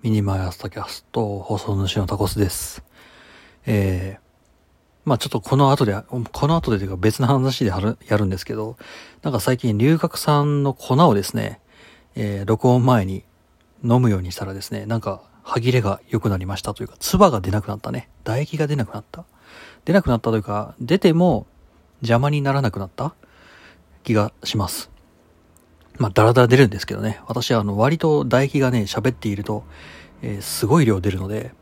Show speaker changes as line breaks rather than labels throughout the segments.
ミニマイアスタキャスト放送主のタコスです。えー、まあちょっとこの後で、この後でというか別の話でやるんですけど、なんか最近龍角散の粉をですね、えー、録音前に飲むようにしたらですね、なんか歯切れが良くなりましたというか、唾が出なくなったね。唾液が出なくなった。出なくなったというか、出ても邪魔にならなくなった気がします。まあ、だらだら出るんですけどね。私はあの、割と唾液がね、喋っていると、えーすごい量出るので、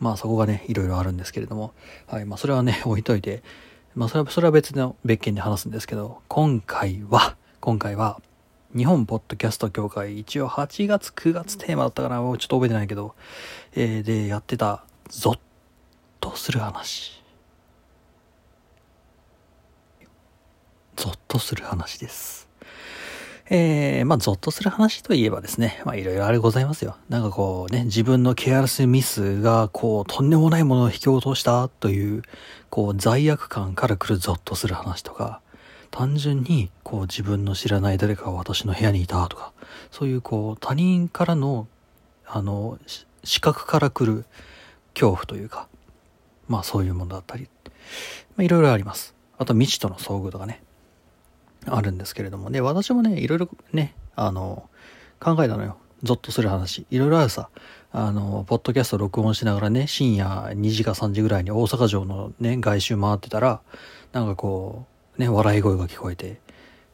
まあそこがね、いろいろあるんですけれども、はい、まあそれはね、置いといて、まあそれは、それは別の別件で話すんですけど、今回は、今回は、日本ポッドキャスト協会、一応8月、9月テーマだったかな、ちょっと覚えてないけど、えーで、やってた、ゾッとする話。ゾッとする話です。えー、まあ、ゾッとする話といえばですね、まあ、いろいろあれございますよ。なんかこうね、自分のケアレスミスが、こう、とんでもないものを引き落としたという、こう、罪悪感から来るゾッとする話とか、単純に、こう、自分の知らない誰かが私の部屋にいたとか、そういう、こう、他人からの、あの、視覚から来る恐怖というか、まあ、そういうものだったり、まあ、いろいろあります。あと、未知との遭遇とかね。あるんですけれどもね、私もね、いろいろね、あの、考えたのよ。ゾッとする話。いろいろあるさ。あの、ポッドキャスト録音しながらね、深夜2時か3時ぐらいに大阪城のね、外周回ってたら、なんかこう、ね、笑い声が聞こえて、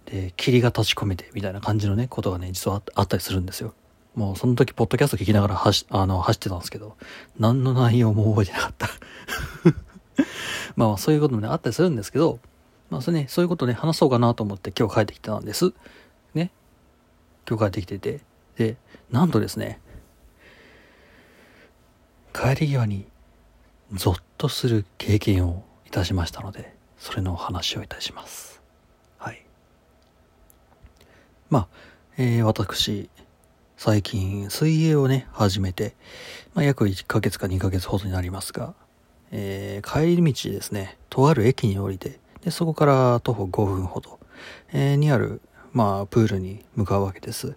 で、霧が立ち込めて、みたいな感じのね、ことがね、実はあったりするんですよ。もうその時、ポッドキャスト聞きながら走、あの、走ってたんですけど、何の内容も覚えてなかった。まあ、そういうこともね、あったりするんですけど、まあそれね、そういうことね、話そうかなと思って今日帰ってきたんです。ね。今日帰ってきてて。で、なんとですね、帰り際にゾッとする経験をいたしましたので、それの話をいたします。はい。まあ、えー私、最近水泳をね、始めて、まあ約1ヶ月か2ヶ月ほどになりますが、えー帰り道ですね、とある駅に降りて、で、そこから徒歩5分ほど、えにある、まあ、プールに向かうわけです。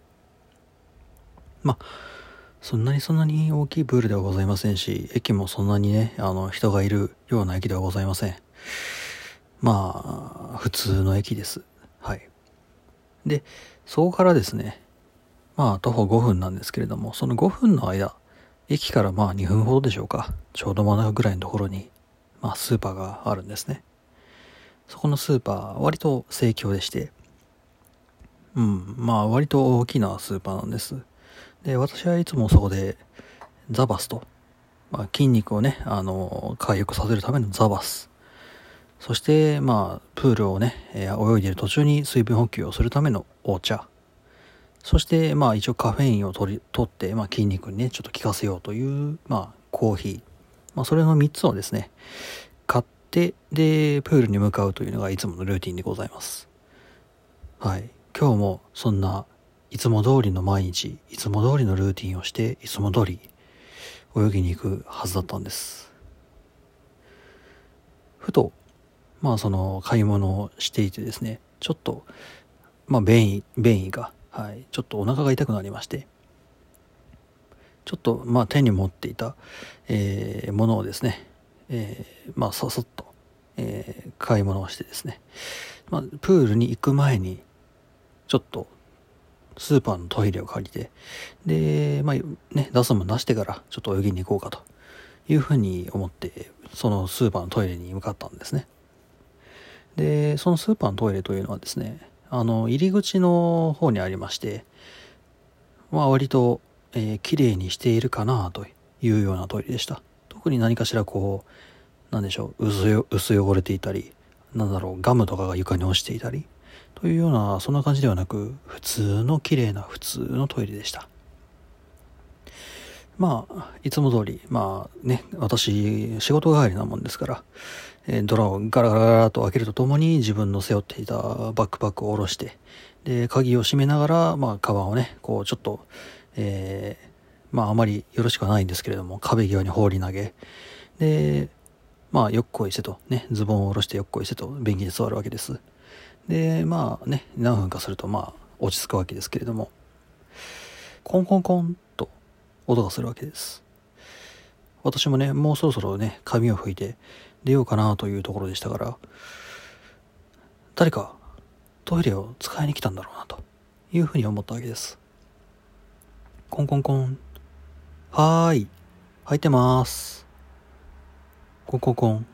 まあ、そんなにそんなに大きいプールではございませんし、駅もそんなにね、あの、人がいるような駅ではございません。まあ、普通の駅です。はい。で、そこからですね、まあ、徒歩5分なんですけれども、その5分の間、駅からまあ2分ほどでしょうか。ちょうど真ん中ぐらいのところに、まあ、スーパーがあるんですね。そこのスーパー、割と盛況でして、うん、まあ割と大きなスーパーなんです。で、私はいつもそこで、ザバスと、まあ筋肉をね、あの、回復させるためのザバス。そして、まあ、プールをね、え泳いでいる途中に水分補給をするためのお茶。そして、まあ一応カフェインを取り、取って、まあ筋肉にね、ちょっと効かせようという、まあコーヒー。まあそれの3つをですね、て、で、プールに向かうというのがいつものルーティンでございます。はい。今日もそんないつも通りの毎日、いつも通りのルーティンをして、いつも通り泳ぎに行くはずだったんです。ふと、まあその買い物をしていてですね、ちょっと、まあ便意、便意が、はい、ちょっとお腹が痛くなりまして、ちょっと、まあ手に持っていた、えーものをですね、えーまあささっと、えー買い物をしてですね、まあプールに行く前に、ちょっと、スーパーのトイレを借りて、で、まあね、出すもん出してから、ちょっと泳ぎに行こうかというふうに思って、そのスーパーのトイレに向かったんですね。で、そのスーパーのトイレというのはですね、あの、入り口の方にありまして、まあ割と、えー綺麗にしているかなというようなトイレでした。特に何かしらこう、なんでしょう、薄薄汚れていたり、なんだろう、ガムとかが床に落ちていたり、というような、そんな感じではなく、普通の綺麗な普通のトイレでした。まあ、いつも通り、まあね、私、仕事帰りなもんですから、えードラをガラガラガラと開けるとともに自分の背負っていたバックパックを下ろして、で、鍵を閉めながら、まあ、カバンをね、こう、ちょっと、えーまあ、あまりよろしくはないんですけれども、壁際に放り投げ、で、まあ、よっこいせと、ね、ズボンを下ろしてよっこいせと、便器に座るわけです。で、まあね、何分かすると、まあ、落ち着くわけですけれども、コンコンコンと、音がするわけです。私もね、もうそろそろね、髪を拭いて出ようかなというところでしたから、誰かトイレを使いに来たんだろうなというふうに思ったわけです。コンコンコン。はーい。入ってます。コココン。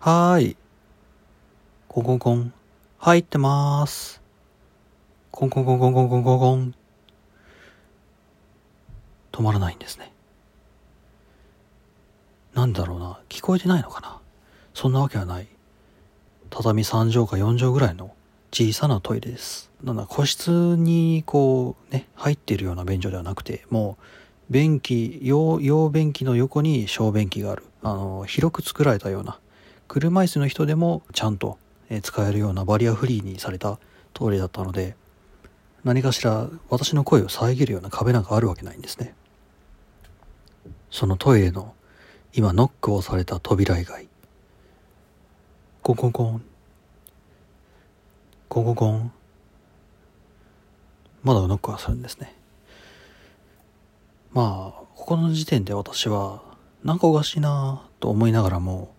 はーい。コココン。入ってまーす。コンコンコンコンコンコンコンコン。止まらないんですね。なんだろうな。聞こえてないのかなそんなわけはない。畳3畳か4畳ぐらいの小さなトイレです。なんだ、個室にこうね、入ってるような便所ではなくて、もう、便器、用、用便器の横に小便器がある。あの、広く作られたような、車椅子の人でもちゃんと使えるようなバリアフリーにされたトイレだったので、何かしら私の声を遮るような壁なんかあるわけないんですね。そのトイレの今ノックをされた扉以外、コンコンコンコンコンコン。まだノックはするんですね。まあ、ここの時点で私は、なんかおかしいなと思いながらも、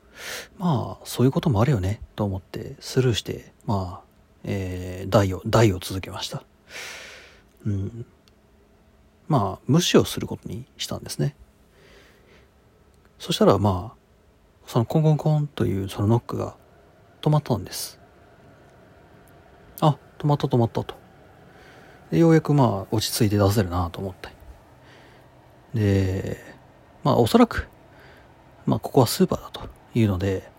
まあ、そういうこともあるよね、と思ってスルーして、まあ、えー、台を、台を続けました。うん。まあ、無視をすることにしたんですね。そしたら、まあ、そのコンコンコンというそのノックが止まったんです。あ、止まった止まったと。で、ようやくまあ落ち着いて出せるなと思って。で、まあおそらく、まあここはスーパーだというので、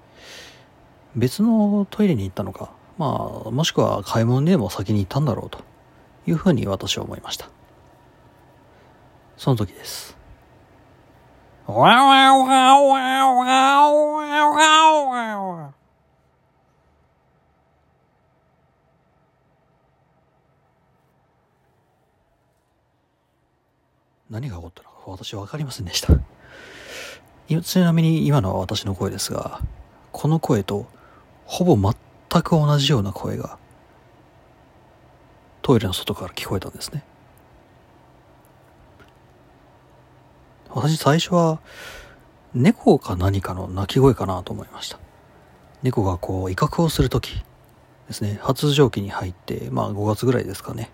別のトイレに行ったのか、まあもしくは買い物でも先に行ったんだろうというふうに私は思いました。その時です。わわわわわわわわ何が起こったのか私分かりませんでした。ちなみに今のは私の声ですが、この声とほぼ全く同じような声がトイレの外から聞こえたんですね。私最初は猫か何かの鳴き声かなと思いました。猫がこう威嚇をするときですね、発情期に入って、まあ5月ぐらいですかね。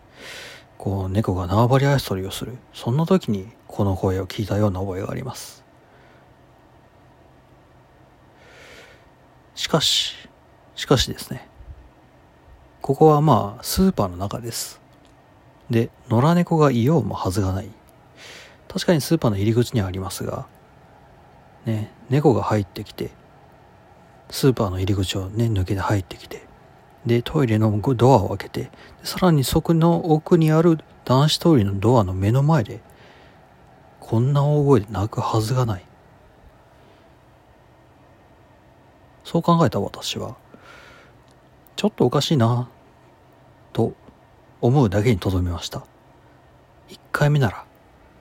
こう猫が縄張り足取りをする。そんな時にこの声を聞いたような覚えがあります。しかししかしですね。ここはまあスーパーの中です。で野良猫がいようもはずがない。確かにスーパーの入り口にはありますがね猫が入ってきてスーパーの入り口をね抜けて入ってきてで、トイレのドアを開けて、さらにそこの奥にある男子トイレのドアの目の前で、こんな大声で泣くはずがない。そう考えた私は、ちょっとおかしいな、と思うだけにとどめました。一回目なら、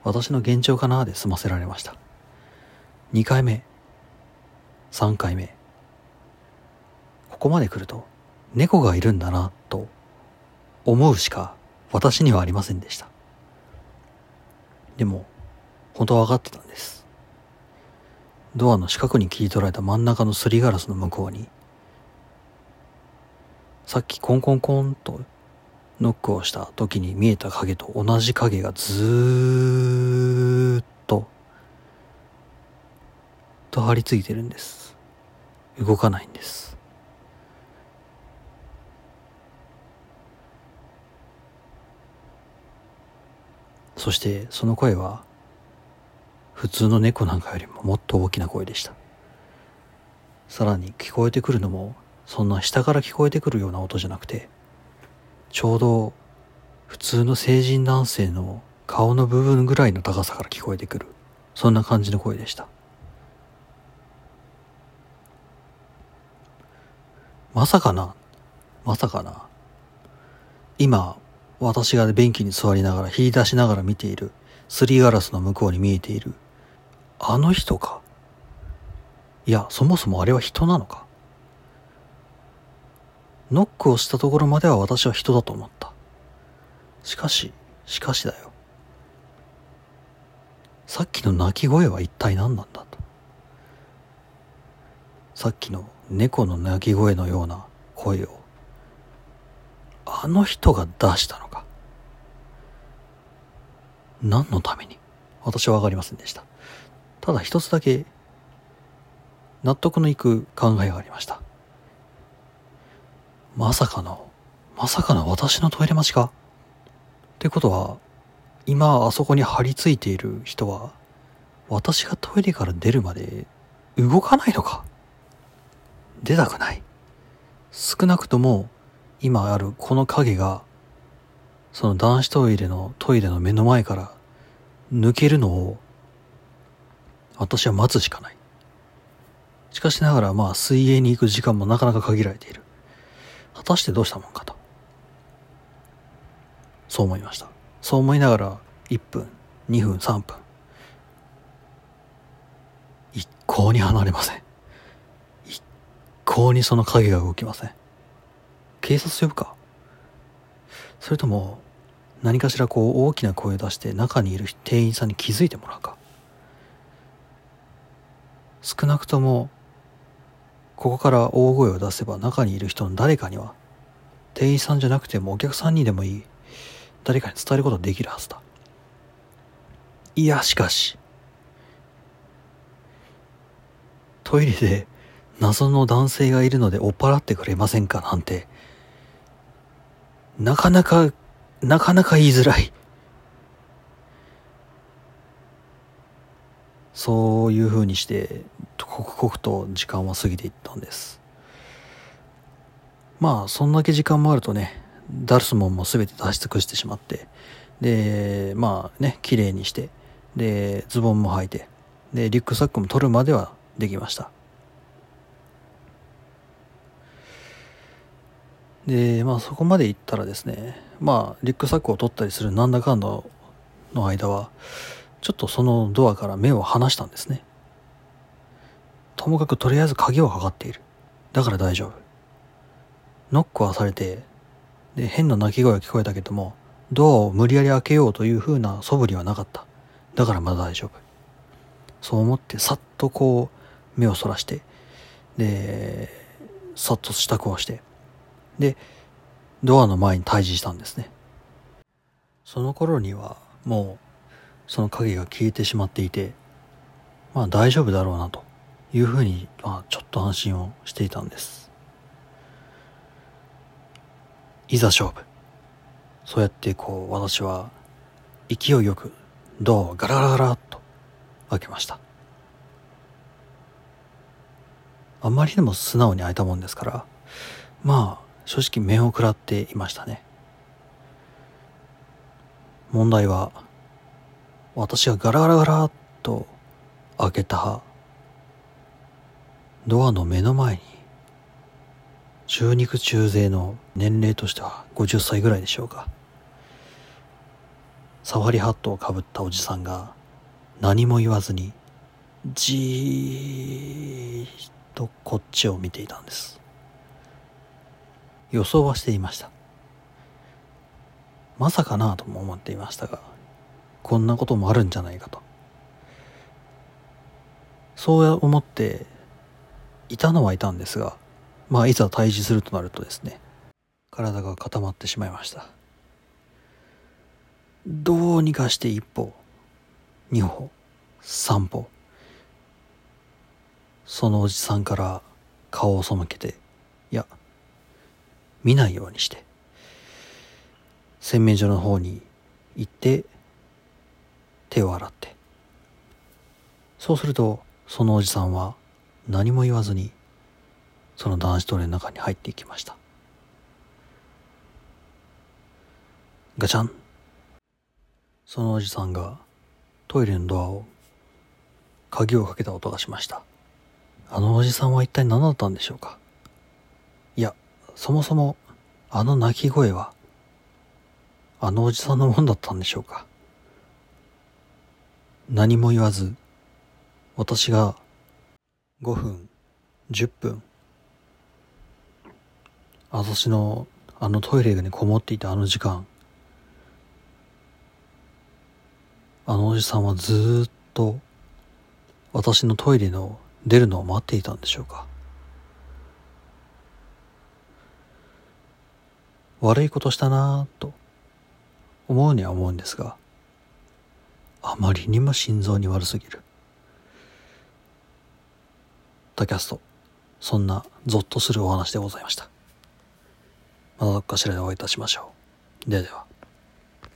私の幻聴かなで済ませられました。二回目、三回目、ここまで来ると、猫がいるんだなと思うしか私にはありませんでした。でも、本当は分かってたんです。ドアの四角に切り取られた真ん中のすりガラスの向こうに、さっきコンコンコンとノックをした時に見えた影と同じ影がずーっと、と張り付いてるんです。動かないんです。そしてその声は普通の猫なんかよりももっと大きな声でした。さらに聞こえてくるのもそんな下から聞こえてくるような音じゃなくてちょうど普通の成人男性の顔の部分ぐらいの高さから聞こえてくるそんな感じの声でした。まさかなまさかな。今私が便器に座りながら引き出しながら見ているすりガラスの向こうに見えている。あの人か？いやそもそもあれは人なのか？ノックをしたところまでは私は人だと思った。しかししかしだよ。さっきの鳴き声は一体何なんだと。さっきの猫の鳴き声のような声をあの人が出したの何のために？私は分かりませんでした。ただ一つだけ納得のいく考えがありました。まさかのまさかの私のトイレ待ちか？ってことは今あそこに張り付いている人は私がトイレから出るまで動かないのか？出たくない。少なくとも今あるこの影がその男子トイレのトイレの目の前から抜けるのを私は待つしかない。しかしながらまあ水泳に行く時間もなかなか限られている。果たしてどうしたもんかと。そう思いました。そう思いながら1分2分3分。一向に離れません。一向にその影が動きません。警察呼ぶか。それとも何かしらこう大きな声を出して中にいる店員さんに気づいてもらうか。少なくともここから大声を出せば中にいる人の誰かには店員さんじゃなくてもお客さんにでもいい誰かに伝えることできるはずだ。いやしかしトイレで謎の男性がいるので追っ払ってくれませんかなんてなかなか、なかなか言いづらい。そういう風にして、刻々と時間は過ぎていったんです。まあ、そんだけ時間もあるとね、ダルスモンも全て出し尽くしてしまって、で、まあね、綺麗にして、で、ズボンも履いて、で、リュックサックも取るまではできました。で、まあそこまで行ったらですね、まあリュックサックを取ったりするなんだかんだの間は、ちょっとそのドアから目を離したんですね。ともかくとりあえず鍵はかかっている。だから大丈夫。ノックはされて、で、変な鳴き声が聞こえたけども、ドアを無理やり開けようという風な素振りはなかった。だからまだ大丈夫。そう思ってさっとこう目をそらして、で、さっと支度をして、で、ドアの前に退治したんですね。その頃にはもうその影が消えてしまっていて、まあ大丈夫だろうなというふうに、まあちょっと安心をしていたんです。いざ勝負。そうやってこう私は勢いよくドアをガラガラガラっと開けました。あんまりでも素直に開いたもんですから、まあ正直面を食らっていましたね。問題は私がガラガラガラっと開けたドアの目の前に中肉中背の年齢としては50歳ぐらいでしょうか。サファリハットをかぶったおじさんが何も言わずにじーっとこっちを見ていたんです。予想はしていました。まさかなとも思っていましたがこんなこともあるんじゃないかと。そう思っていたのはいたんですがまあいざ退治するとなるとですね体が固まってしまいました。どうにかして一歩二歩三歩そのおじさんから顔を背けていや見ないようにして。洗面所の方に行って手を洗って。そうするとそのおじさんは何も言わずにその男子トイレの中に入っていきました。ガチャン。そのおじさんがトイレのドアを鍵をかけた音がしました。あのおじさんは一体何だったんでしょうか。そもそもあの鳴き声はあのおじさんのもんだったんでしょうか。何も言わず私が5分10分私のあのトイレにこもっていたあの時間あのおじさんはずっと私のトイレの出るのを待っていたんでしょうか。悪いことしたなぁと思うには思うんですがあまりにも心臓に悪すぎる。タキャストそんなゾッとするお話でございました。またどっかしらでお会いいたしましょう。ではでは。